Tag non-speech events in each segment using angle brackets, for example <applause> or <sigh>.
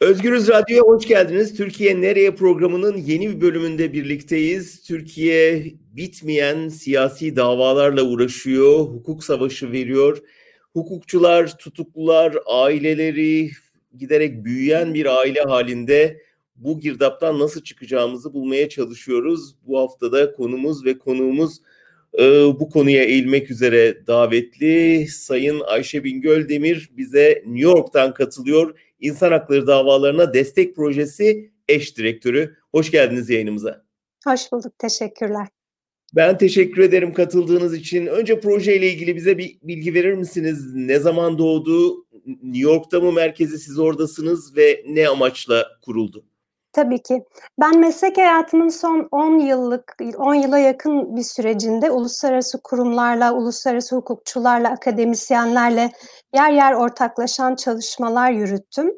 Özgürüz Radyo'ya hoş geldiniz. Türkiye Nereye programının yeni bir bölümünde birlikteyiz. Türkiye bitmeyen siyasi davalarla uğraşıyor, hukuk savaşı veriyor. Hukukçular, tutuklular, aileleri giderek büyüyen bir aile halinde bu girdaptan nasıl çıkacağımızı bulmaya çalışıyoruz. Bu haftada konumuz ve konuğumuz e, bu konuya eğilmek üzere davetli Sayın Ayşe Bingöl Demir bize New York'tan katılıyor İnsan Hakları Davalarına Destek Projesi eş direktörü. Hoş geldiniz yayınımıza. Hoş bulduk, teşekkürler. Ben teşekkür ederim katıldığınız için. Önce projeyle ilgili bize bir bilgi verir misiniz? Ne zaman doğdu? New York'ta mı merkezi siz oradasınız ve ne amaçla kuruldu? Tabii ki. Ben meslek hayatımın son 10 yıllık, 10 yıla yakın bir sürecinde uluslararası kurumlarla, uluslararası hukukçularla, akademisyenlerle yer yer ortaklaşan çalışmalar yürüttüm.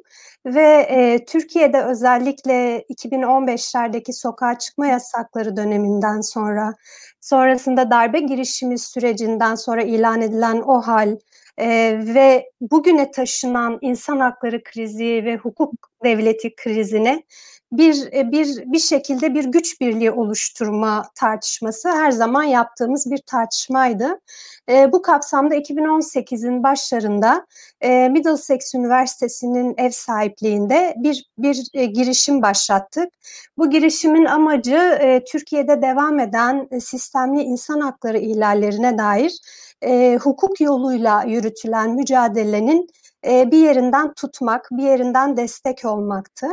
Ve e, Türkiye'de özellikle 2015'lerdeki sokağa çıkma yasakları döneminden sonra, sonrasında darbe girişimi sürecinden sonra ilan edilen o hal e, ve bugüne taşınan insan hakları krizi ve hukuk devleti krizine bir e, bir bir şekilde bir güç birliği oluşturma tartışması her zaman yaptığımız bir tartışmaydı. E, bu kapsamda 2018'in başlarında e, Middlesex Üniversitesi'nin ev sahipliğinde bir bir e, girişim başlattık. Bu girişimin amacı e, Türkiye'de devam eden e, sistemli insan hakları ihlallerine dair e, hukuk yoluyla yürütülen mücadelenin e, bir yerinden tutmak, bir yerinden destek olmaktı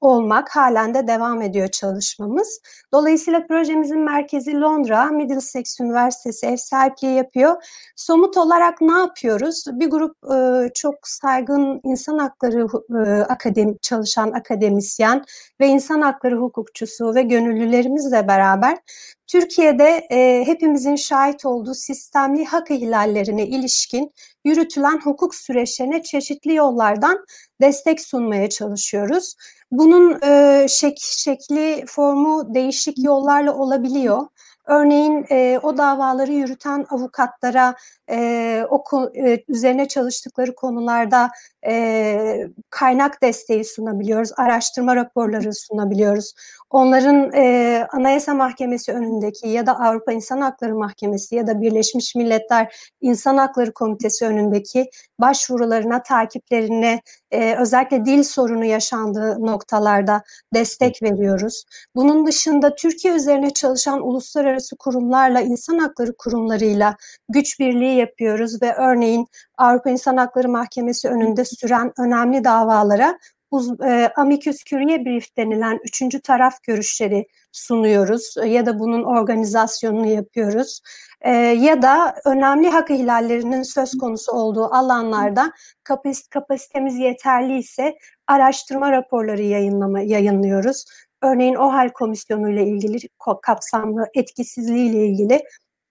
olmak halen de devam ediyor çalışmamız. Dolayısıyla projemizin merkezi Londra, Middlesex Üniversitesi ev sahipliği yapıyor. Somut olarak ne yapıyoruz? Bir grup e, çok saygın insan hakları e, akademi çalışan akademisyen ve insan hakları hukukçusu ve gönüllülerimizle beraber Türkiye'de e, hepimizin şahit olduğu sistemli hak ihlallerine ilişkin yürütülen hukuk süreçlerine çeşitli yollardan destek sunmaya çalışıyoruz. Bunun e, şek şekli, formu değişik yollarla olabiliyor. Örneğin e, o davaları yürüten avukatlara e, o e, üzerine çalıştıkları konularda e, kaynak desteği sunabiliyoruz, araştırma raporları sunabiliyoruz. Onların e, Anayasa Mahkemesi önündeki ya da Avrupa İnsan Hakları Mahkemesi ya da Birleşmiş Milletler İnsan Hakları Komitesi önündeki başvurularına, takiplerine, e, özellikle dil sorunu yaşandığı noktalarda destek veriyoruz. Bunun dışında Türkiye üzerine çalışan uluslararası kurumlarla, insan hakları kurumlarıyla güç birliği yapıyoruz ve örneğin Avrupa İnsan Hakları Mahkemesi önünde süren önemli davalara uz, e, amicus curiae brief denilen üçüncü taraf görüşleri sunuyoruz e, ya da bunun organizasyonunu yapıyoruz. E, ya da önemli hak ihlallerinin söz konusu olduğu alanlarda kapasite, kapasitemiz yeterli ise araştırma raporları yayınlama, yayınlıyoruz. Örneğin OHAL komisyonu ile ilgili kapsamlı etkisizliği ile ilgili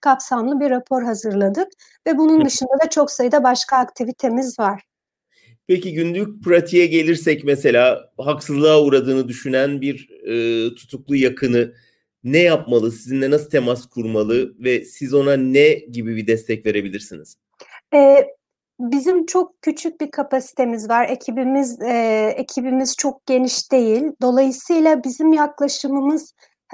kapsamlı bir rapor hazırladık ve bunun dışında da çok sayıda başka aktivitemiz var. Peki günlük pratiğe gelirsek mesela haksızlığa uğradığını düşünen bir e, tutuklu yakını ne yapmalı? Sizinle nasıl temas kurmalı ve siz ona ne gibi bir destek verebilirsiniz? Ee, bizim çok küçük bir kapasitemiz var. Ekibimiz e, ekibimiz çok geniş değil. Dolayısıyla bizim yaklaşımımız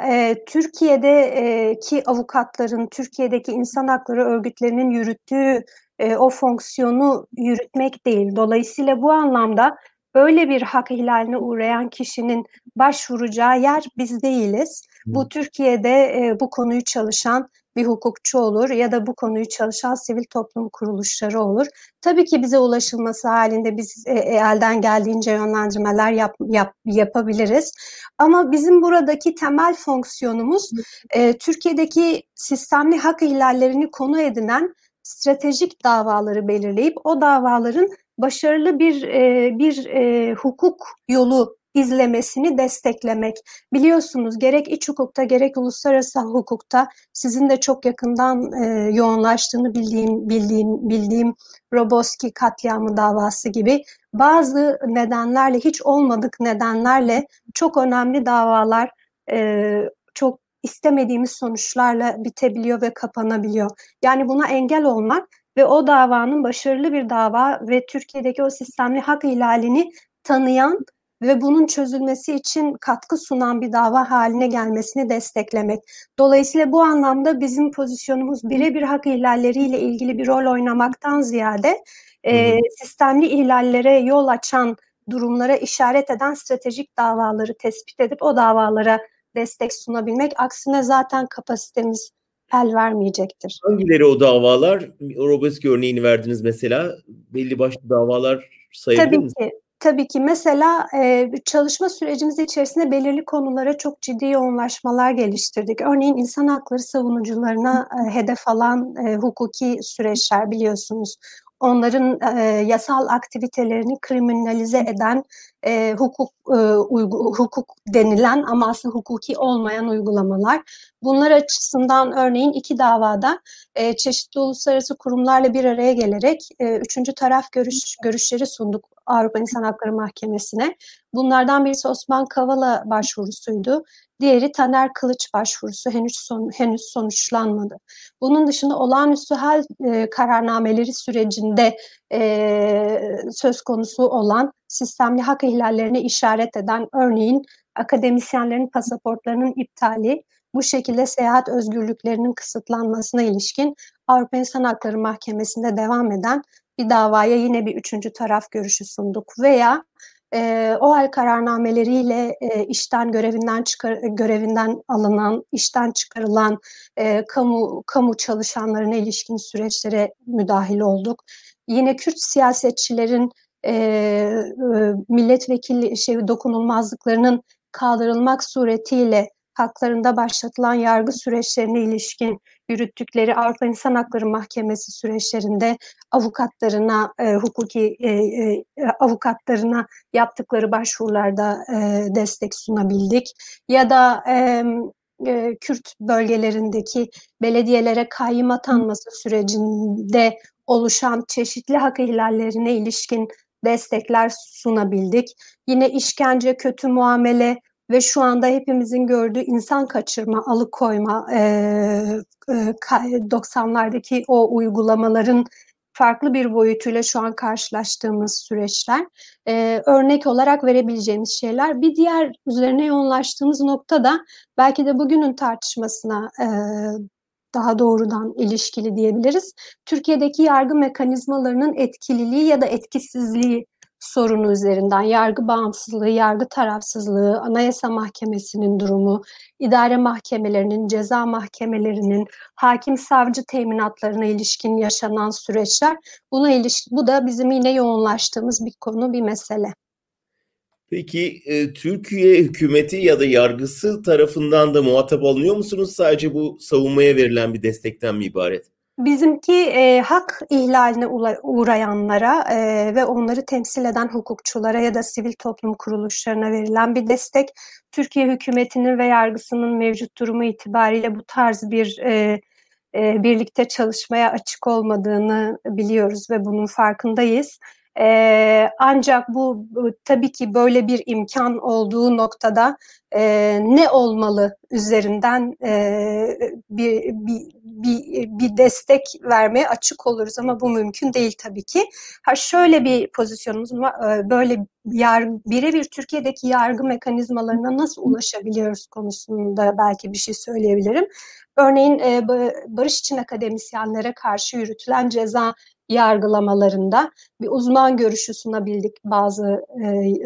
e, Türkiye'deki avukatların, Türkiye'deki insan hakları örgütlerinin yürüttüğü e, o fonksiyonu yürütmek değil. Dolayısıyla bu anlamda böyle bir hak ihlaline uğrayan kişinin başvuracağı yer biz değiliz. Bu Türkiye'de e, bu konuyu çalışan bir hukukçu olur ya da bu konuyu çalışan sivil toplum kuruluşları olur. Tabii ki bize ulaşılması halinde biz e, elden geldiğince yönlendirmeler yap, yap, yapabiliriz. Ama bizim buradaki temel fonksiyonumuz e, Türkiye'deki sistemli hak ihlallerini konu edinen stratejik davaları belirleyip o davaların başarılı bir e, bir e, hukuk yolu izlemesini desteklemek. Biliyorsunuz gerek iç hukukta gerek uluslararası hukukta sizin de çok yakından e, yoğunlaştığını bildiğim bildiğim bildiğim Roboski katliamı davası gibi bazı nedenlerle hiç olmadık nedenlerle çok önemli davalar e, çok istemediğimiz sonuçlarla bitebiliyor ve kapanabiliyor. Yani buna engel olmak ve o davanın başarılı bir dava ve Türkiye'deki o sistemli hak ihlalini tanıyan ve bunun çözülmesi için katkı sunan bir dava haline gelmesini desteklemek. Dolayısıyla bu anlamda bizim pozisyonumuz birebir hak ihlalleriyle ilgili bir rol oynamaktan ziyade e, sistemli ihlallere yol açan durumlara işaret eden stratejik davaları tespit edip o davalara destek sunabilmek. Aksine zaten kapasitemiz el vermeyecektir. Hangileri o davalar? Robeski örneğini verdiniz mesela. Belli başlı davalar sayabilir Tabii misiniz? ki. Tabii ki mesela e, çalışma sürecimiz içerisinde belirli konulara çok ciddi yoğunlaşmalar geliştirdik. Örneğin insan hakları savunucularına e, hedef alan e, hukuki süreçler biliyorsunuz onların e, yasal aktivitelerini kriminalize eden e, hukuk e, uygu, hukuk denilen ama aslında hukuki olmayan uygulamalar. Bunlar açısından örneğin iki davada e, çeşitli uluslararası kurumlarla bir araya gelerek e, üçüncü taraf görüş görüşleri sunduk Avrupa İnsan Hakları Mahkemesi'ne. Bunlardan birisi Osman Kavala başvurusuydu. Diğeri Taner Kılıç başvurusu henüz son, henüz sonuçlanmadı. Bunun dışında olağanüstü hal e, kararnameleri sürecinde e, söz konusu olan sistemli hak ihlallerine işaret eden örneğin akademisyenlerin pasaportlarının iptali, bu şekilde seyahat özgürlüklerinin kısıtlanmasına ilişkin Avrupa İnsan Hakları Mahkemesi'nde devam eden bir davaya yine bir üçüncü taraf görüşü sunduk veya e, o hal kararnameleriyle e, işten görevinden çıkar görevinden alınan, işten çıkarılan e, kamu kamu çalışanlarına ilişkin süreçlere müdahil olduk. Yine Kürt siyasetçilerin e, e, milletvekili şey dokunulmazlıklarının kaldırılmak suretiyle haklarında başlatılan yargı süreçlerine ilişkin yürüttükleri Avrupa İnsan Hakları Mahkemesi süreçlerinde avukatlarına, e, hukuki e, e, avukatlarına yaptıkları başvurularda e, destek sunabildik. Ya da e, Kürt bölgelerindeki belediyelere kayyım atanması sürecinde oluşan çeşitli hak ihlallerine ilişkin destekler sunabildik. Yine işkence, kötü muamele ve şu anda hepimizin gördüğü insan kaçırma, alıkoyma, e, e, 90'lardaki o uygulamaların farklı bir boyutuyla şu an karşılaştığımız süreçler. Örnek olarak verebileceğimiz şeyler. Bir diğer üzerine yoğunlaştığımız nokta da belki de bugünün tartışmasına daha doğrudan ilişkili diyebiliriz. Türkiye'deki yargı mekanizmalarının etkililiği ya da etkisizliği sorunu üzerinden yargı bağımsızlığı, yargı tarafsızlığı, Anayasa Mahkemesi'nin durumu, idare mahkemelerinin, ceza mahkemelerinin, hakim savcı teminatlarına ilişkin yaşanan süreçler buna ilişkin bu da bizim yine yoğunlaştığımız bir konu, bir mesele. Peki e, Türkiye hükümeti ya da yargısı tarafından da muhatap alınıyor musunuz? Sadece bu savunmaya verilen bir destekten mi ibaret? Bizimki e, hak ihlaline uğrayanlara e, ve onları temsil eden hukukçulara ya da sivil toplum kuruluşlarına verilen bir destek. Türkiye hükümetinin ve yargısının mevcut durumu itibariyle bu tarz bir e, e, birlikte çalışmaya açık olmadığını biliyoruz ve bunun farkındayız. E, ancak bu, tabii ki böyle bir imkan olduğu noktada e, ne olmalı üzerinden e, bir, bir, bir, bir destek vermeye açık oluruz ama bu mümkün değil tabii ki. Ha şöyle bir pozisyonumuz var, böyle birebir Türkiye'deki yargı mekanizmalarına nasıl ulaşabiliyoruz konusunda belki bir şey söyleyebilirim. Örneğin barış için akademisyenlere karşı yürütülen ceza yargılamalarında bir uzman görüşü sunabildik bazı e,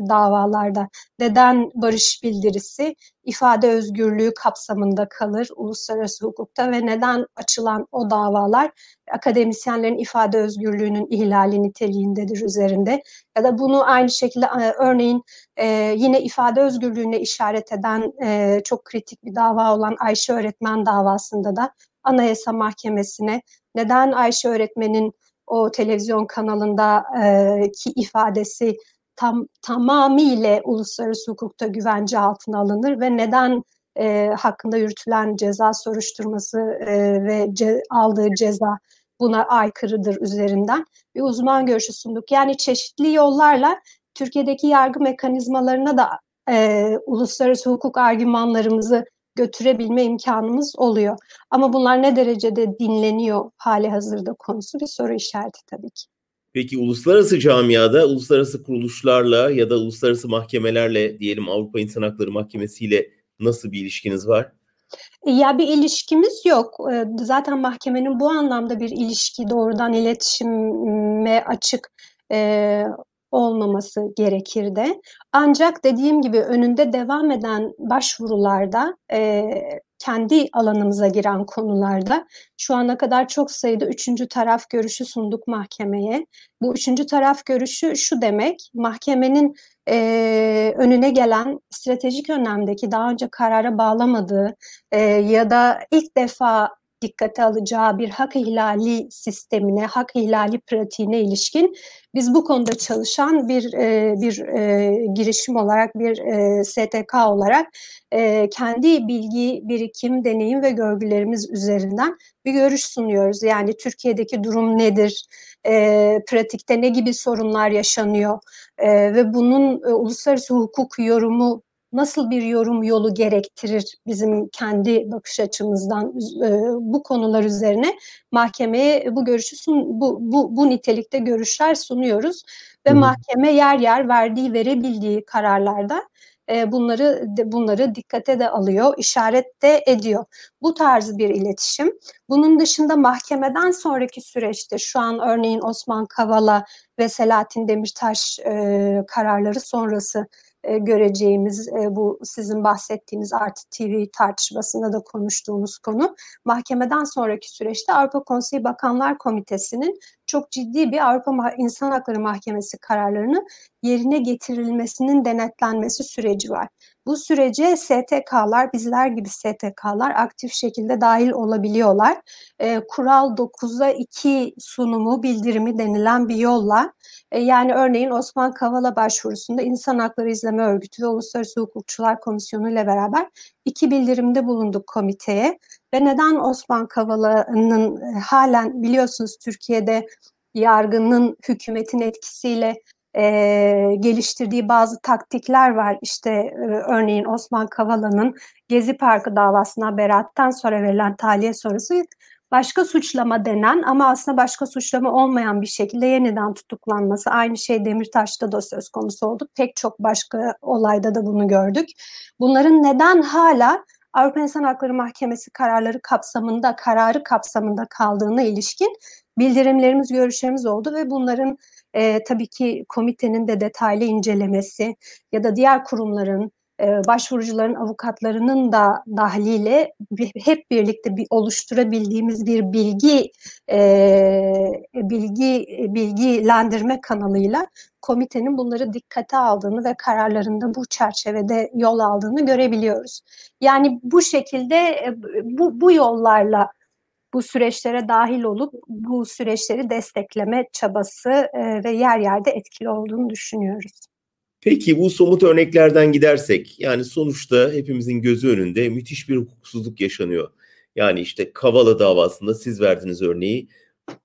davalarda. Neden barış bildirisi ifade özgürlüğü kapsamında kalır uluslararası hukukta ve neden açılan o davalar akademisyenlerin ifade özgürlüğünün ihlali niteliğindedir üzerinde ya da bunu aynı şekilde e, örneğin e, yine ifade özgürlüğüne işaret eden e, çok kritik bir dava olan Ayşe öğretmen davasında da Anayasa Mahkemesi'ne neden Ayşe öğretmenin o televizyon kanalında e, ki ifadesi tam tamamıyla uluslararası hukukta güvence altına alınır ve neden e, hakkında yürütülen ceza soruşturması e, ve ce, aldığı ceza buna aykırıdır üzerinden bir uzman görüşü sunduk. Yani çeşitli yollarla Türkiye'deki yargı mekanizmalarına da e, uluslararası hukuk argümanlarımızı götürebilme imkanımız oluyor. Ama bunlar ne derecede dinleniyor hali hazırda konusu bir soru işareti tabii ki. Peki uluslararası camiada, uluslararası kuruluşlarla ya da uluslararası mahkemelerle diyelim Avrupa İnsan Hakları Mahkemesi ile nasıl bir ilişkiniz var? Ya bir ilişkimiz yok. Zaten mahkemenin bu anlamda bir ilişki doğrudan iletişime açık e, olmaması gerekir de. Ancak dediğim gibi önünde devam eden başvurularda e, kendi alanımıza giren konularda şu ana kadar çok sayıda üçüncü taraf görüşü sunduk mahkemeye. Bu üçüncü taraf görüşü şu demek, mahkemenin e, önüne gelen stratejik önemdeki daha önce karara bağlamadığı e, ya da ilk defa dikkate alacağı bir hak ihlali sistemine, hak ihlali pratiğine ilişkin biz bu konuda çalışan bir e, bir e, girişim olarak, bir e, STK olarak e, kendi bilgi, birikim, deneyim ve görgülerimiz üzerinden bir görüş sunuyoruz. Yani Türkiye'deki durum nedir? E, pratikte ne gibi sorunlar yaşanıyor? E, ve bunun e, uluslararası hukuk yorumu nasıl bir yorum yolu gerektirir bizim kendi bakış açımızdan e, bu konular üzerine mahkemeye bu görüşü sun, bu, bu, bu nitelikte görüşler sunuyoruz ve Hı. mahkeme yer yer verdiği verebildiği kararlarda e, bunları bunları dikkate de alıyor, işaret de ediyor. Bu tarz bir iletişim. Bunun dışında mahkemeden sonraki süreçte şu an örneğin Osman Kavala ve Selahattin Demirtaş e, kararları sonrası e, göreceğimiz e, bu sizin bahsettiğiniz Artı TV tartışmasında da konuştuğumuz konu. Mahkemeden sonraki süreçte Avrupa Konseyi Bakanlar Komitesi'nin çok ciddi bir Avrupa İnsan Hakları Mahkemesi kararlarını yerine getirilmesinin denetlenmesi süreci var. Bu sürece STK'lar, bizler gibi STK'lar aktif şekilde dahil olabiliyorlar. E, Kural 9'a 2 sunumu, bildirimi denilen bir yolla e, yani örneğin Osman Kavala başvurusunda İnsan Hakları İzleme Örgütü ve Uluslararası Hukukçular Komisyonu ile beraber iki bildirimde bulunduk komiteye ve neden Osman Kavala'nın e, halen biliyorsunuz Türkiye'de yargının hükümetin etkisiyle e, geliştirdiği bazı taktikler var. İşte e, örneğin Osman Kavala'nın Gezi Parkı davasına beraattan sonra verilen tahliye sonrası başka suçlama denen ama aslında başka suçlama olmayan bir şekilde yeniden tutuklanması. Aynı şey Demirtaş'ta da söz konusu oldu. Pek çok başka olayda da bunu gördük. Bunların neden hala Avrupa İnsan Hakları Mahkemesi kararları kapsamında, kararı kapsamında kaldığına ilişkin bildirimlerimiz, görüşlerimiz oldu ve bunların e, tabii ki komitenin de detaylı incelemesi ya da diğer kurumların başvurucuların avukatlarının da dahliyle hep birlikte bir oluşturabildiğimiz bir bilgi e, bilgi bilgilendirme kanalıyla komitenin bunları dikkate aldığını ve kararlarında bu çerçevede yol aldığını görebiliyoruz. Yani bu şekilde e, bu, bu yollarla bu süreçlere dahil olup bu süreçleri destekleme çabası ve yer yerde etkili olduğunu düşünüyoruz. Peki bu somut örneklerden gidersek yani sonuçta hepimizin gözü önünde müthiş bir hukuksuzluk yaşanıyor. Yani işte Kavala davasında siz verdiğiniz örneği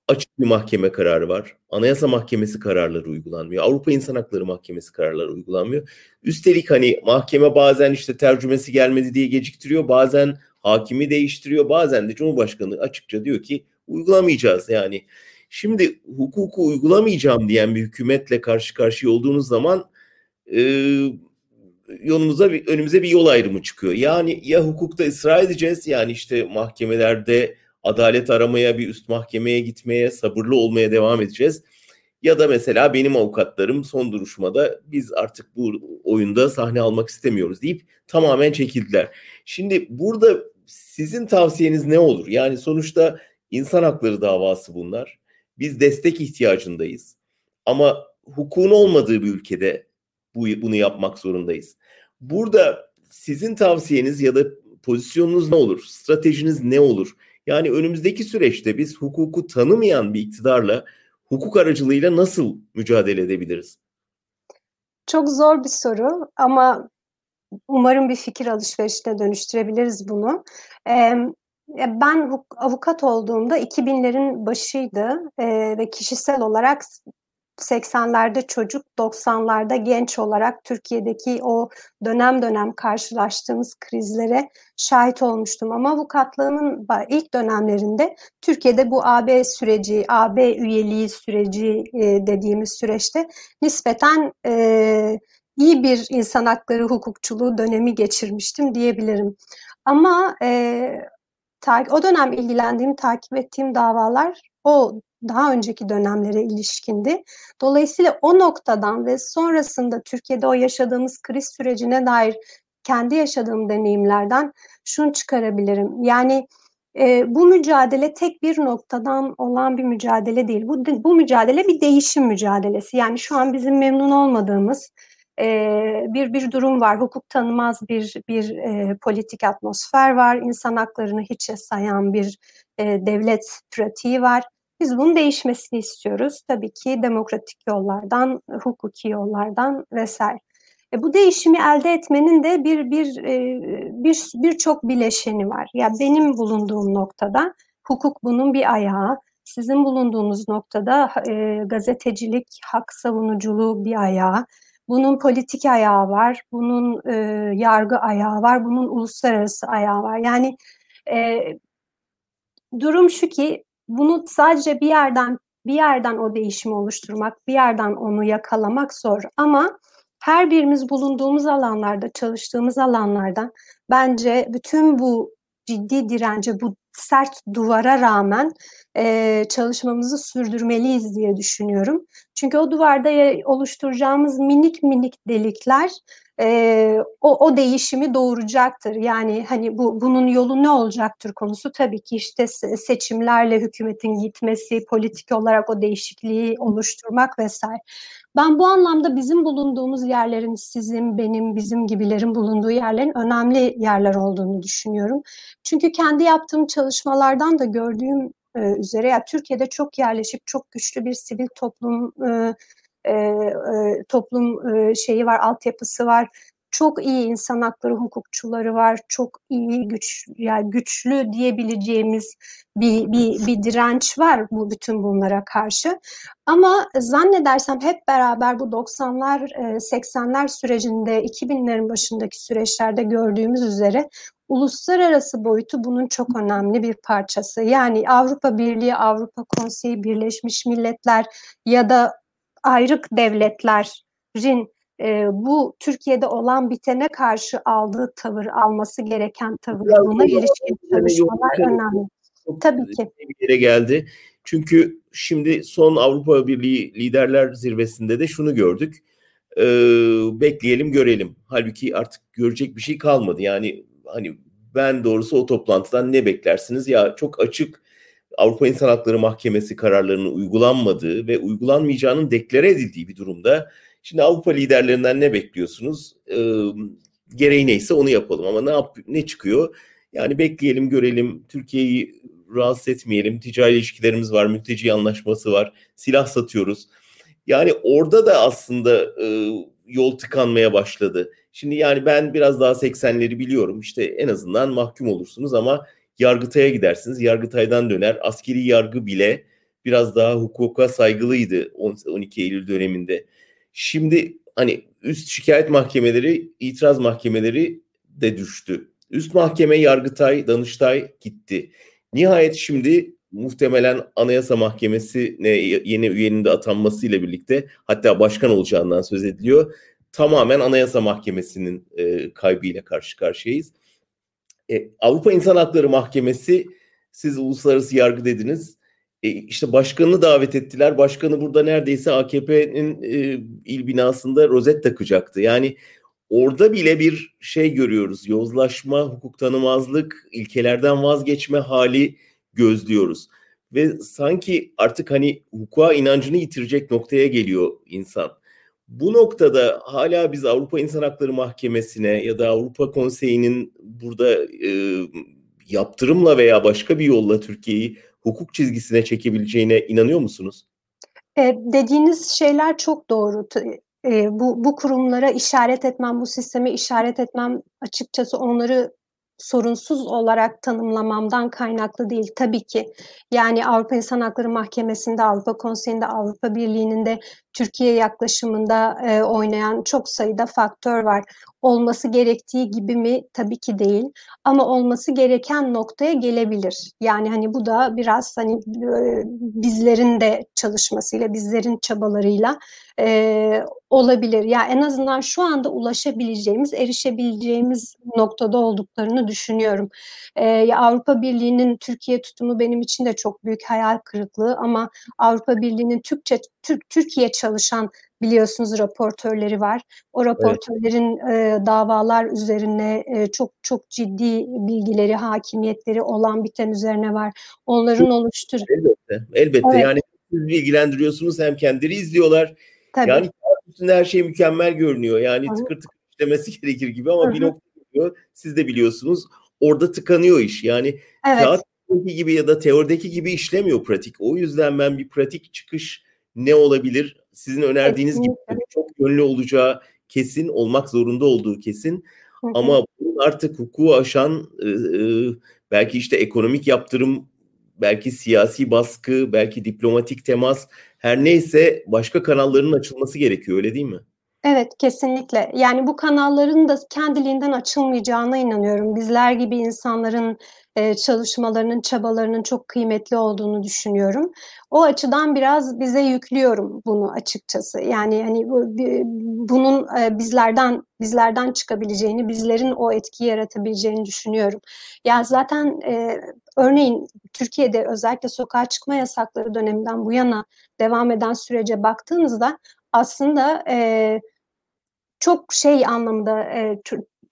açık bir mahkeme kararı var. Anayasa Mahkemesi kararları uygulanmıyor. Avrupa İnsan Hakları Mahkemesi kararları uygulanmıyor. Üstelik hani mahkeme bazen işte tercümesi gelmedi diye geciktiriyor. Bazen hakimi değiştiriyor. Bazen de Cumhurbaşkanı açıkça diyor ki uygulamayacağız yani. Şimdi hukuku uygulamayacağım diyen bir hükümetle karşı karşıya olduğunuz zaman e, yolumuza bir, önümüze bir yol ayrımı çıkıyor. Yani ya hukukta ısrar edeceğiz yani işte mahkemelerde adalet aramaya bir üst mahkemeye gitmeye sabırlı olmaya devam edeceğiz. Ya da mesela benim avukatlarım son duruşmada biz artık bu oyunda sahne almak istemiyoruz deyip tamamen çekildiler. Şimdi burada sizin tavsiyeniz ne olur? Yani sonuçta insan hakları davası bunlar. Biz destek ihtiyacındayız. Ama hukukun olmadığı bir ülkede bu, bunu yapmak zorundayız. Burada sizin tavsiyeniz ya da pozisyonunuz ne olur? Stratejiniz ne olur? Yani önümüzdeki süreçte biz hukuku tanımayan bir iktidarla hukuk aracılığıyla nasıl mücadele edebiliriz? Çok zor bir soru ama umarım bir fikir alışverişine dönüştürebiliriz bunu. Ben avukat olduğumda 2000'lerin başıydı ve kişisel olarak 80'lerde çocuk, 90'larda genç olarak Türkiye'deki o dönem dönem karşılaştığımız krizlere şahit olmuştum. Ama avukatlığımın ilk dönemlerinde Türkiye'de bu AB süreci, AB üyeliği süreci e, dediğimiz süreçte nispeten e, iyi bir insan hakları hukukçuluğu dönemi geçirmiştim diyebilirim. Ama e, o dönem ilgilendiğim, takip ettiğim davalar o daha önceki dönemlere ilişkindi. Dolayısıyla o noktadan ve sonrasında Türkiye'de o yaşadığımız kriz sürecine dair kendi yaşadığım deneyimlerden şunu çıkarabilirim. Yani e, bu mücadele tek bir noktadan olan bir mücadele değil. Bu, bu mücadele bir değişim mücadelesi. Yani şu an bizim memnun olmadığımız e, bir bir durum var. Hukuk tanımaz bir bir e, politik atmosfer var. İnsan haklarını hiçe sayan bir e, devlet pratiği var. Biz bunun değişmesini istiyoruz. Tabii ki demokratik yollardan, hukuki yollardan vesaire. E, bu değişimi elde etmenin de bir bir e, bir birçok bileşeni var. Ya yani benim bulunduğum noktada hukuk bunun bir ayağı, sizin bulunduğunuz noktada e, gazetecilik, hak savunuculuğu bir ayağı, bunun politik ayağı var, bunun e, yargı ayağı var, bunun uluslararası ayağı var. Yani e, durum şu ki bunu sadece bir yerden bir yerden o değişimi oluşturmak, bir yerden onu yakalamak zor ama her birimiz bulunduğumuz alanlarda, çalıştığımız alanlarda bence bütün bu ciddi dirence, bu sert duvara rağmen e, çalışmamızı sürdürmeliyiz diye düşünüyorum. Çünkü o duvarda oluşturacağımız minik minik delikler e, o, o değişimi doğuracaktır. Yani hani bu bunun yolu ne olacaktır konusu tabii ki işte seçimlerle hükümetin gitmesi, politik olarak o değişikliği oluşturmak vesaire. Ben bu anlamda bizim bulunduğumuz yerlerin sizin, benim, bizim gibilerin bulunduğu yerlerin önemli yerler olduğunu düşünüyorum. Çünkü kendi yaptığım çalışmalardan da gördüğüm üzere ya Türkiye'de çok yerleşik, çok güçlü bir sivil toplum e, e, toplum e, şeyi var, altyapısı var. Çok iyi insan hakları hukukçuları var. Çok iyi güç yani güçlü diyebileceğimiz bir, bir, bir direnç var bu bütün bunlara karşı. Ama zannedersem hep beraber bu 90'lar 80'ler sürecinde 2000'lerin başındaki süreçlerde gördüğümüz üzere uluslararası boyutu bunun çok önemli bir parçası. Yani Avrupa Birliği, Avrupa Konseyi, Birleşmiş Milletler ya da ayrık devletlerin e, bu Türkiye'de olan bitene karşı aldığı tavır, alması gereken tavır, Biraz buna ilişkin çalışmalar önemli. Tabii ki. Bir yere geldi. Çünkü şimdi son Avrupa Birliği Liderler Zirvesi'nde de şunu gördük. Ee, bekleyelim görelim. Halbuki artık görecek bir şey kalmadı. Yani hani ben doğrusu o toplantıdan ne beklersiniz? Ya çok açık Avrupa İnsan Hakları Mahkemesi kararlarının uygulanmadığı ve uygulanmayacağının deklare edildiği bir durumda şimdi Avrupa liderlerinden ne bekliyorsunuz? Ee, gereği neyse onu yapalım ama ne yap ne çıkıyor? Yani bekleyelim görelim Türkiye'yi rahatsız etmeyelim. Ticari ilişkilerimiz var, mülteci anlaşması var, silah satıyoruz. Yani orada da aslında e, yol tıkanmaya başladı. Şimdi yani ben biraz daha 80'leri biliyorum. İşte en azından mahkum olursunuz ama Yargıtay'a gidersiniz. Yargıtay'dan döner. Askeri yargı bile biraz daha hukuka saygılıydı 12 Eylül döneminde. Şimdi hani üst şikayet mahkemeleri, itiraz mahkemeleri de düştü. Üst mahkeme Yargıtay, Danıştay gitti. Nihayet şimdi muhtemelen Anayasa Mahkemesi'ne yeni üyenin de atanmasıyla birlikte hatta başkan olacağından söz ediliyor. Tamamen Anayasa Mahkemesi'nin e, kaybıyla karşı karşıyayız. E, Avrupa İnsan Hakları Mahkemesi siz uluslararası yargı dediniz. E, işte başkanını davet ettiler. Başkanı burada neredeyse AKP'nin e, il binasında rozet takacaktı. Yani orada bile bir şey görüyoruz. Yozlaşma, hukuk tanımazlık, ilkelerden vazgeçme hali gözlüyoruz. Ve sanki artık hani hukuka inancını yitirecek noktaya geliyor insan. Bu noktada hala biz Avrupa İnsan Hakları Mahkemesi'ne ya da Avrupa Konseyi'nin burada e, yaptırımla veya başka bir yolla Türkiye'yi hukuk çizgisine çekebileceğine inanıyor musunuz? E, dediğiniz şeyler çok doğru. E, bu, bu kurumlara işaret etmem, bu sisteme işaret etmem açıkçası onları sorunsuz olarak tanımlamamdan kaynaklı değil tabii ki. Yani Avrupa İnsan Hakları Mahkemesi'nde, Avrupa Konseyi'nde, Avrupa Birliği'nin de Türkiye yaklaşımında e, oynayan çok sayıda faktör var. Olması gerektiği gibi mi? Tabii ki değil. Ama olması gereken noktaya gelebilir. Yani hani bu da biraz hani e, bizlerin de çalışmasıyla, bizlerin çabalarıyla e, olabilir. Ya yani en azından şu anda ulaşabileceğimiz, erişebileceğimiz noktada olduklarını düşünüyorum. E, Avrupa Birliği'nin Türkiye tutumu benim için de çok büyük hayal kırıklığı ama Avrupa Birliği'nin Türkçe Türk Türkiye çalışan biliyorsunuz raportörleri var. O raportörlerin evet. e, davalar üzerine e, çok çok ciddi bilgileri, hakimiyetleri olan biten üzerine var. Onların oluştur. Elbette, elbette. Evet. Yani siz bilgilendiriyorsunuz hem kendileri izliyorlar. Tabii. Yani üstünde her şey mükemmel görünüyor. Yani Hı-hı. tıkır tıkır işlemesi <laughs> gerekir gibi ama Hı-hı. bir nokta geliyor. Siz de biliyorsunuz orada tıkanıyor iş. Yani evet. kağıt gibi ya da teorideki gibi işlemiyor pratik. O yüzden ben bir pratik çıkış ne olabilir? Sizin önerdiğiniz Kesinlikle. gibi çok yönlü olacağı kesin, olmak zorunda olduğu kesin. Hı hı. Ama bunun artık hukuku aşan e, belki işte ekonomik yaptırım, belki siyasi baskı, belki diplomatik temas her neyse başka kanalların açılması gerekiyor öyle değil mi? Evet, kesinlikle. Yani bu kanalların da kendiliğinden açılmayacağına inanıyorum. Bizler gibi insanların e, çalışmalarının, çabalarının çok kıymetli olduğunu düşünüyorum. O açıdan biraz bize yüklüyorum bunu açıkçası. Yani hani bunun e, bizlerden bizlerden çıkabileceğini, bizlerin o etkiyi yaratabileceğini düşünüyorum. Ya zaten e, örneğin Türkiye'de özellikle sokağa çıkma yasakları döneminden bu yana devam eden sürece baktığınızda aslında çok şey anlamda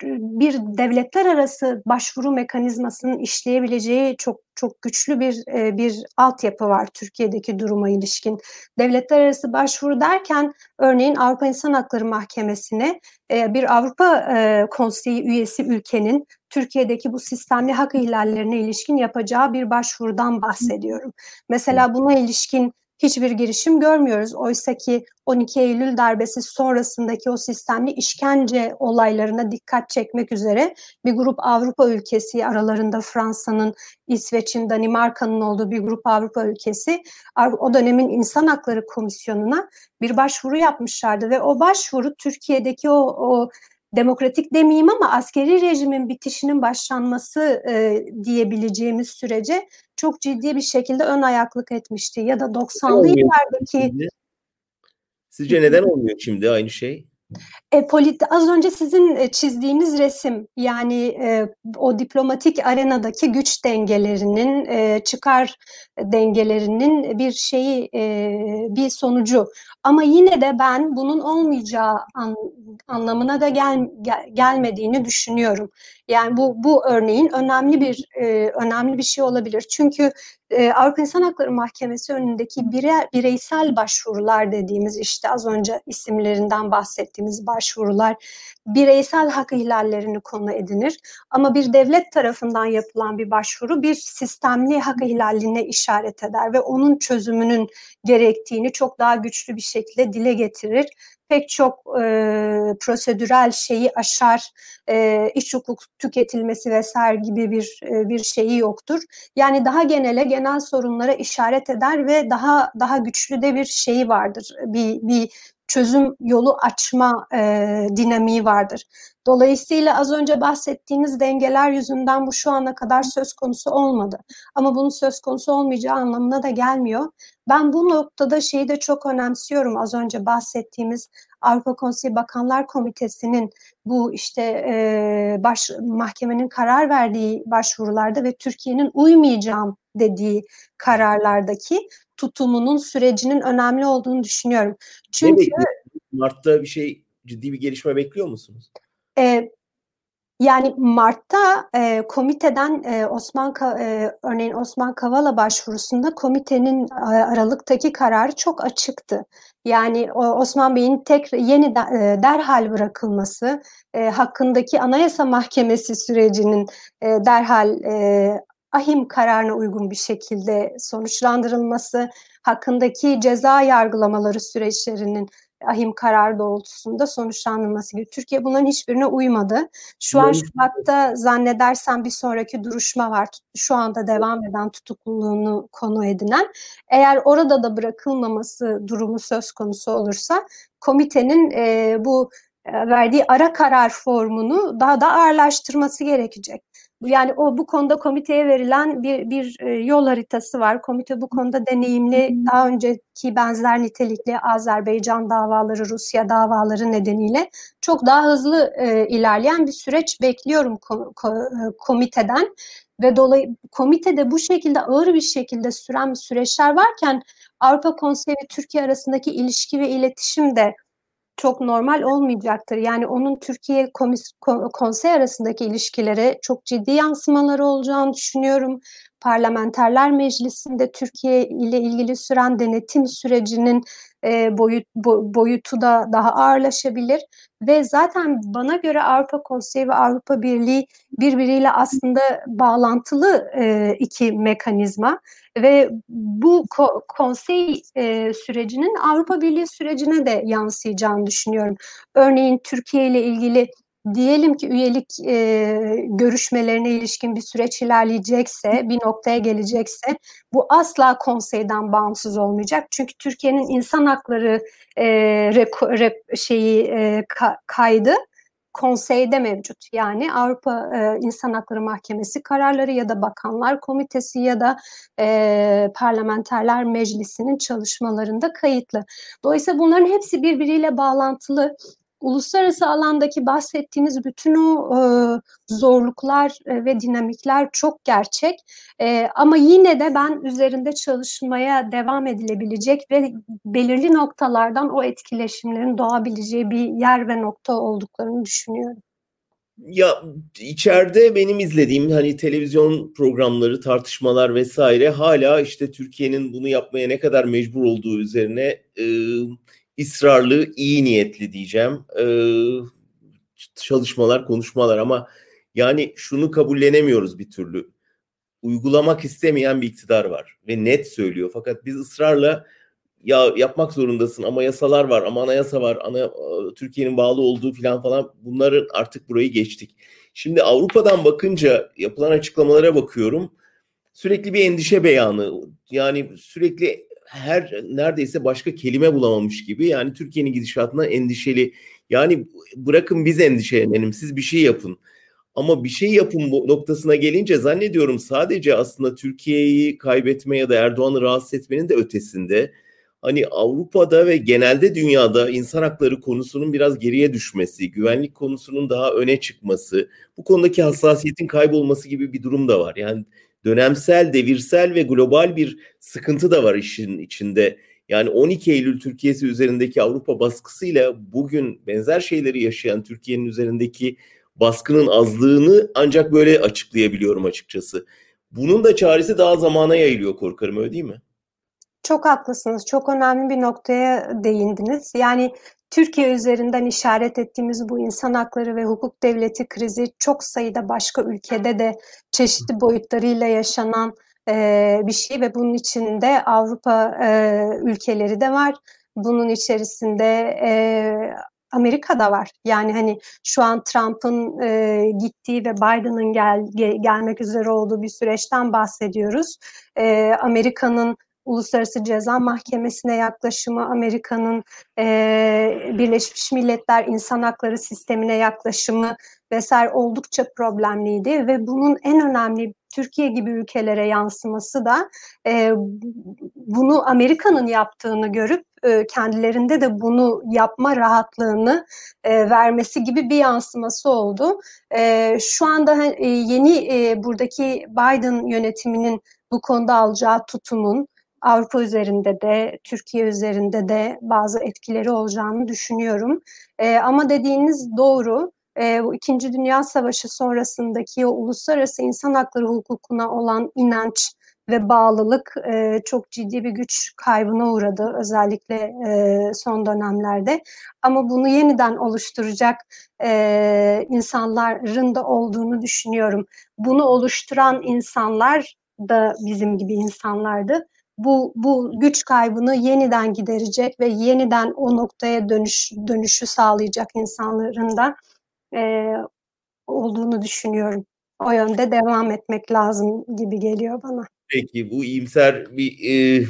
bir devletler arası başvuru mekanizmasının işleyebileceği çok çok güçlü bir e, bir altyapı var Türkiye'deki duruma ilişkin. Devletler arası başvuru derken örneğin Avrupa İnsan Hakları Mahkemesi'ne e, bir Avrupa e, Konseyi üyesi ülkenin Türkiye'deki bu sistemli hak ihlallerine ilişkin yapacağı bir başvurudan bahsediyorum. Mesela buna ilişkin hiçbir girişim görmüyoruz. Oysa ki 12 Eylül darbesi sonrasındaki o sistemli işkence olaylarına dikkat çekmek üzere bir grup Avrupa ülkesi aralarında Fransa'nın, İsveç'in, Danimarka'nın olduğu bir grup Avrupa ülkesi o dönemin İnsan Hakları Komisyonu'na bir başvuru yapmışlardı ve o başvuru Türkiye'deki o, o demokratik demeyeyim ama askeri rejimin bitişinin başlanması e, diyebileceğimiz sürece çok ciddi bir şekilde ön ayaklık etmişti. Ya da 90'lı yıllardaki... Sizce neden olmuyor şimdi aynı şey? E, polit az önce sizin e, çizdiğiniz resim yani e, o diplomatik arenadaki güç dengelerinin e, çıkar dengelerinin bir şeyi e, bir sonucu ama yine de ben bunun olmayacağı an, anlamına da gel, gel, gelmediğini düşünüyorum. Yani bu bu örneğin önemli bir e, önemli bir şey olabilir çünkü e, Avrupa İnsan Hakları Mahkemesi önündeki bire, bireysel başvurular dediğimiz işte az önce isimlerinden bahsettiğimiz başvurular bireysel hak ihlallerini konu edinir. Ama bir devlet tarafından yapılan bir başvuru bir sistemli hak ihlaline işaret eder ve onun çözümünün gerektiğini çok daha güçlü bir şekilde dile getirir pek çok e, prosedürel şeyi aşar, e, iç hukuk tüketilmesi vesaire gibi bir e, bir şeyi yoktur. Yani daha genele, genel sorunlara işaret eder ve daha daha güçlü de bir şeyi vardır. Bir bir çözüm yolu açma e, dinamiği vardır. Dolayısıyla az önce bahsettiğiniz dengeler yüzünden bu şu ana kadar söz konusu olmadı. Ama bunun söz konusu olmayacağı anlamına da gelmiyor. Ben bu noktada şeyi de çok önemsiyorum. Az önce bahsettiğimiz Avrupa Konseyi Bakanlar Komitesi'nin bu işte e, baş mahkemenin karar verdiği başvurularda ve Türkiye'nin uymayacağım dediği kararlardaki tutumunun sürecinin önemli olduğunu düşünüyorum. Çünkü Mart'ta bir şey ciddi bir gelişme bekliyor musunuz? E, yani Mart'ta e, komiteden e, Osman e, örneğin Osman Kavala başvurusunda komitenin e, Aralık'taki kararı çok açıktı. Yani o, Osman Bey'in tek yeni de, e, derhal bırakılması, e, hakkındaki Anayasa Mahkemesi sürecinin e, derhal e, ahim kararına uygun bir şekilde sonuçlandırılması, hakkındaki ceza yargılamaları süreçlerinin ahim karar doğrultusunda sonuçlandırılması gibi. Türkiye bunların hiçbirine uymadı. Şu an Şubat'ta zannedersem bir sonraki duruşma var. Şu anda devam eden tutukluluğunu konu edinen. Eğer orada da bırakılmaması durumu söz konusu olursa komitenin e, bu e, verdiği ara karar formunu daha da ağırlaştırması gerekecek. Yani o bu konuda komiteye verilen bir, bir e, yol haritası var. Komite bu konuda deneyimli, daha önceki benzer nitelikli Azerbaycan davaları, Rusya davaları nedeniyle çok daha hızlı e, ilerleyen bir süreç bekliyorum e, komiteden. Ve dolayı komitede bu şekilde ağır bir şekilde süren süreçler varken Avrupa Konseyi ve Türkiye arasındaki ilişki ve iletişim de çok normal olmayacaktır. Yani onun Türkiye komis, konsey arasındaki ilişkilere çok ciddi yansımaları olacağını düşünüyorum. Parlamenterler Meclisi'nde Türkiye ile ilgili süren denetim sürecinin e, boyut, bo, boyutu da daha ağırlaşabilir ve zaten bana göre Avrupa Konseyi ve Avrupa Birliği birbiriyle aslında bağlantılı e, iki mekanizma ve bu ko- konsey e, sürecinin Avrupa Birliği sürecine de yansıyacağını düşünüyorum. Örneğin Türkiye ile ilgili diyelim ki üyelik e, görüşmelerine ilişkin bir süreç ilerleyecekse, bir noktaya gelecekse bu asla konseyden bağımsız olmayacak. Çünkü Türkiye'nin insan hakları e, reko, rep, şeyi e, ka, kaydı konseyde mevcut. Yani Avrupa e, İnsan Hakları Mahkemesi kararları ya da Bakanlar Komitesi ya da e, Parlamenterler Meclisi'nin çalışmalarında kayıtlı. Dolayısıyla bunların hepsi birbiriyle bağlantılı uluslararası alandaki bahsettiğiniz bütün o e, zorluklar e, ve dinamikler çok gerçek. E, ama yine de ben üzerinde çalışmaya devam edilebilecek ve belirli noktalardan o etkileşimlerin doğabileceği bir yer ve nokta olduklarını düşünüyorum. Ya içeride benim izlediğim hani televizyon programları, tartışmalar vesaire hala işte Türkiye'nin bunu yapmaya ne kadar mecbur olduğu üzerine e, ısrarlı, iyi niyetli diyeceğim e, çalışmalar, konuşmalar ama yani şunu kabullenemiyoruz bir türlü. Uygulamak istemeyen bir iktidar var ve net söylüyor. Fakat biz ısrarla ya yapmak zorundasın ama yasalar var ama anayasa var. Ana, Türkiye'nin bağlı olduğu falan falan bunların artık burayı geçtik. Şimdi Avrupa'dan bakınca yapılan açıklamalara bakıyorum. Sürekli bir endişe beyanı. Yani sürekli her neredeyse başka kelime bulamamış gibi. Yani Türkiye'nin gidişatına endişeli. Yani bırakın biz endişelenelim, siz bir şey yapın. Ama bir şey yapın bu noktasına gelince zannediyorum sadece aslında Türkiye'yi kaybetme ya da Erdoğan'ı rahatsız etmenin de ötesinde hani Avrupa'da ve genelde dünyada insan hakları konusunun biraz geriye düşmesi, güvenlik konusunun daha öne çıkması, bu konudaki hassasiyetin kaybolması gibi bir durum da var. Yani dönemsel, devirsel ve global bir sıkıntı da var işin içinde. Yani 12 Eylül Türkiye'si üzerindeki Avrupa baskısıyla bugün benzer şeyleri yaşayan Türkiye'nin üzerindeki baskının azlığını ancak böyle açıklayabiliyorum açıkçası. Bunun da çaresi daha zamana yayılıyor korkarım öyle değil mi? Çok haklısınız. Çok önemli bir noktaya değindiniz. Yani Türkiye üzerinden işaret ettiğimiz bu insan hakları ve hukuk devleti krizi çok sayıda başka ülkede de çeşitli boyutlarıyla yaşanan e, bir şey ve bunun içinde Avrupa e, ülkeleri de var. Bunun içerisinde e, Amerika'da var. Yani hani şu an Trump'ın e, gittiği ve Biden'ın gel, gel, gelmek üzere olduğu bir süreçten bahsediyoruz. E, Amerika'nın Uluslararası Ceza Mahkemesi'ne yaklaşımı, Amerika'nın e, Birleşmiş Milletler İnsan Hakları Sistemi'ne yaklaşımı vesaire oldukça problemliydi ve bunun en önemli Türkiye gibi ülkelere yansıması da e, bunu Amerika'nın yaptığını görüp e, kendilerinde de bunu yapma rahatlığını e, vermesi gibi bir yansıması oldu. E, şu anda e, yeni e, buradaki Biden yönetiminin bu konuda alacağı tutumun Avrupa üzerinde de Türkiye üzerinde de bazı etkileri olacağını düşünüyorum. E, ama dediğiniz doğru. E, bu İkinci Dünya Savaşı sonrasındaki o uluslararası insan hakları hukukuna olan inanç ve bağlılık e, çok ciddi bir güç kaybına uğradı özellikle e, son dönemlerde. Ama bunu yeniden oluşturacak e, insanların da olduğunu düşünüyorum. Bunu oluşturan insanlar da bizim gibi insanlardı bu bu güç kaybını yeniden giderecek ve yeniden o noktaya dönüş dönüşü sağlayacak insanların da e, olduğunu düşünüyorum. O yönde devam etmek lazım gibi geliyor bana. Peki bu iyimser bir e,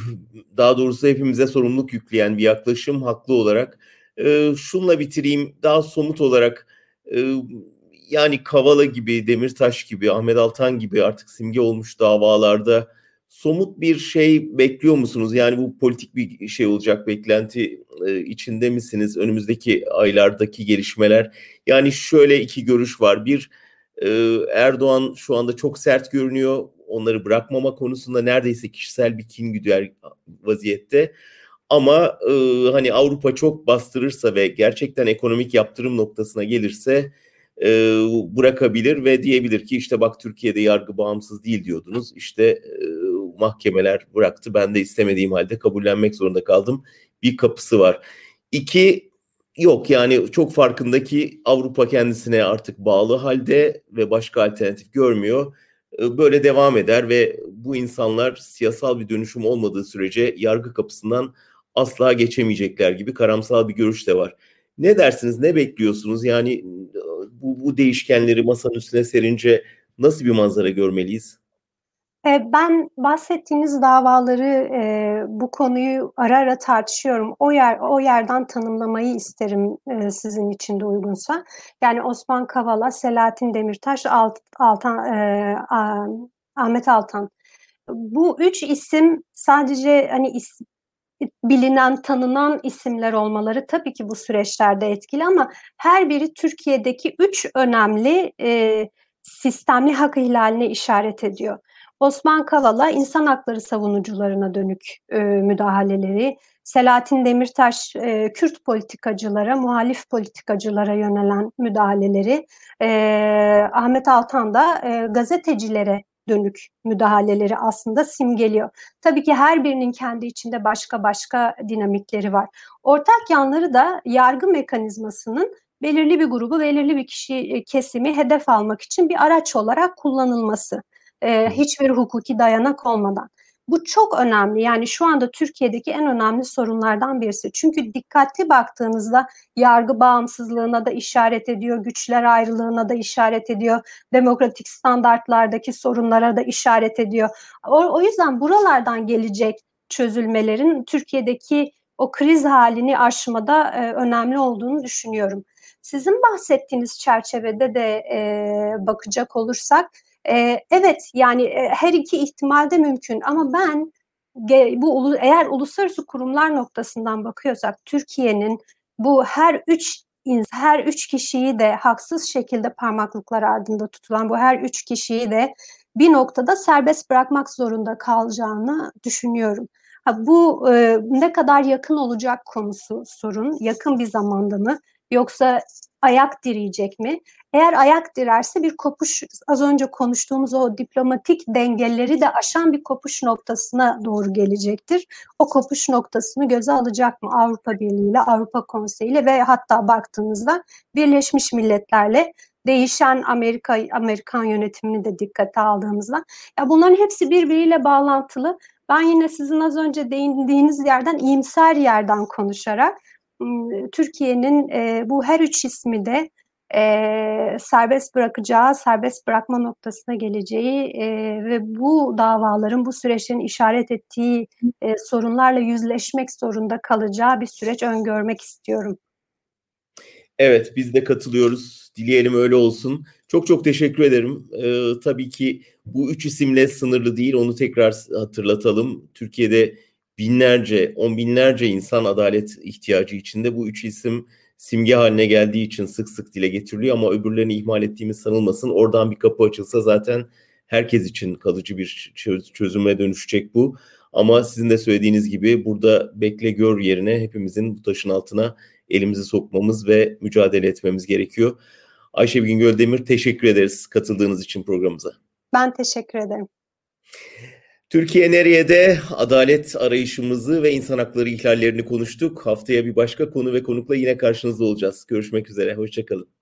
daha doğrusu hepimize sorumluluk yükleyen bir yaklaşım haklı olarak. E, şunla bitireyim daha somut olarak e, yani Kavala gibi, Demirtaş gibi, Ahmet Altan gibi artık simge olmuş davalarda somut bir şey bekliyor musunuz? Yani bu politik bir şey olacak beklenti e, içinde misiniz? Önümüzdeki aylardaki gelişmeler. Yani şöyle iki görüş var. Bir e, Erdoğan şu anda çok sert görünüyor. Onları bırakmama konusunda neredeyse kişisel bir kin güder vaziyette. Ama e, hani Avrupa çok bastırırsa ve gerçekten ekonomik yaptırım noktasına gelirse e, bırakabilir ve diyebilir ki işte bak Türkiye'de yargı bağımsız değil diyordunuz. İşte e, mahkemeler bıraktı. Ben de istemediğim halde kabullenmek zorunda kaldım. Bir kapısı var. İki yok yani çok farkındaki Avrupa kendisine artık bağlı halde ve başka alternatif görmüyor. E, böyle devam eder ve bu insanlar siyasal bir dönüşüm olmadığı sürece yargı kapısından asla geçemeyecekler gibi karamsal bir görüş de var. Ne dersiniz, ne bekliyorsunuz? Yani bu, bu değişkenleri masanın üstüne serince nasıl bir manzara görmeliyiz? Ben bahsettiğiniz davaları, eee, bu konuyu ara ara tartışıyorum. O yer o yerden tanımlamayı isterim, eee, sizin için de uygunsa. Yani Osman Kavala, Selahattin Demirtaş, Alt Altan eee, Ahmet Altan. Bu üç isim sadece, hani, is bilinen, tanınan isimler olmaları tabii ki bu süreçlerde etkili ama her biri Türkiye'deki üç önemli, sistemli hak ihlaline işaret ediyor. Osman Kavala insan hakları savunucularına dönük e, müdahaleleri, Selahattin Demirtaş e, Kürt politikacılara, muhalif politikacılara yönelen müdahaleleri, e, Ahmet Altan da e, gazetecilere dönük müdahaleleri aslında simgeliyor. Tabii ki her birinin kendi içinde başka başka dinamikleri var. Ortak yanları da yargı mekanizmasının belirli bir grubu, belirli bir kişi kesimi hedef almak için bir araç olarak kullanılması e, hiçbir hukuki dayanak olmadan. Bu çok önemli. Yani şu anda Türkiye'deki en önemli sorunlardan birisi. Çünkü dikkatli baktığınızda yargı bağımsızlığına da işaret ediyor, güçler ayrılığına da işaret ediyor, demokratik standartlardaki sorunlara da işaret ediyor. O, o yüzden buralardan gelecek çözülmelerin Türkiye'deki o kriz halini aşmada e, önemli olduğunu düşünüyorum. Sizin bahsettiğiniz çerçevede de e, bakacak olursak e, evet yani e, her iki ihtimalde mümkün ama ben bu eğer uluslararası kurumlar noktasından bakıyorsak Türkiye'nin bu her üç her üç kişiyi de haksız şekilde parmaklıklar ardında tutulan bu her üç kişiyi de bir noktada serbest bırakmak zorunda kalacağını düşünüyorum. Ha, bu e, ne kadar yakın olacak konusu sorun. Yakın bir zamanda mı? Yoksa ayak direyecek mi? Eğer ayak direrse bir kopuş, az önce konuştuğumuz o diplomatik dengeleri de aşan bir kopuş noktasına doğru gelecektir. O kopuş noktasını göze alacak mı Avrupa Birliği ile, Avrupa Konseyi ile ve hatta baktığınızda Birleşmiş Milletler'le değişen Amerika Amerikan yönetimini de dikkate aldığımızda ya bunların hepsi birbiriyle bağlantılı. Ben yine sizin az önce değindiğiniz yerden iyimser yerden konuşarak Türkiye'nin e, bu her üç ismi de e, serbest bırakacağı, serbest bırakma noktasına geleceği e, ve bu davaların, bu süreçlerin işaret ettiği e, sorunlarla yüzleşmek zorunda kalacağı bir süreç öngörmek istiyorum. Evet, biz de katılıyoruz. Dileyelim öyle olsun. Çok çok teşekkür ederim. Ee, tabii ki bu üç isimle sınırlı değil, onu tekrar hatırlatalım. Türkiye'de binlerce, on binlerce insan adalet ihtiyacı içinde. Bu üç isim simge haline geldiği için sık sık dile getiriliyor ama öbürlerini ihmal ettiğimiz sanılmasın. Oradan bir kapı açılsa zaten herkes için kalıcı bir çözüme dönüşecek bu. Ama sizin de söylediğiniz gibi burada bekle gör yerine hepimizin bu taşın altına elimizi sokmamız ve mücadele etmemiz gerekiyor. Ayşe Bilgin Göldemir teşekkür ederiz katıldığınız için programımıza. Ben teşekkür ederim. Türkiye nereye adalet arayışımızı ve insan hakları ihlallerini konuştuk. Haftaya bir başka konu ve konukla yine karşınızda olacağız. Görüşmek üzere, hoşçakalın.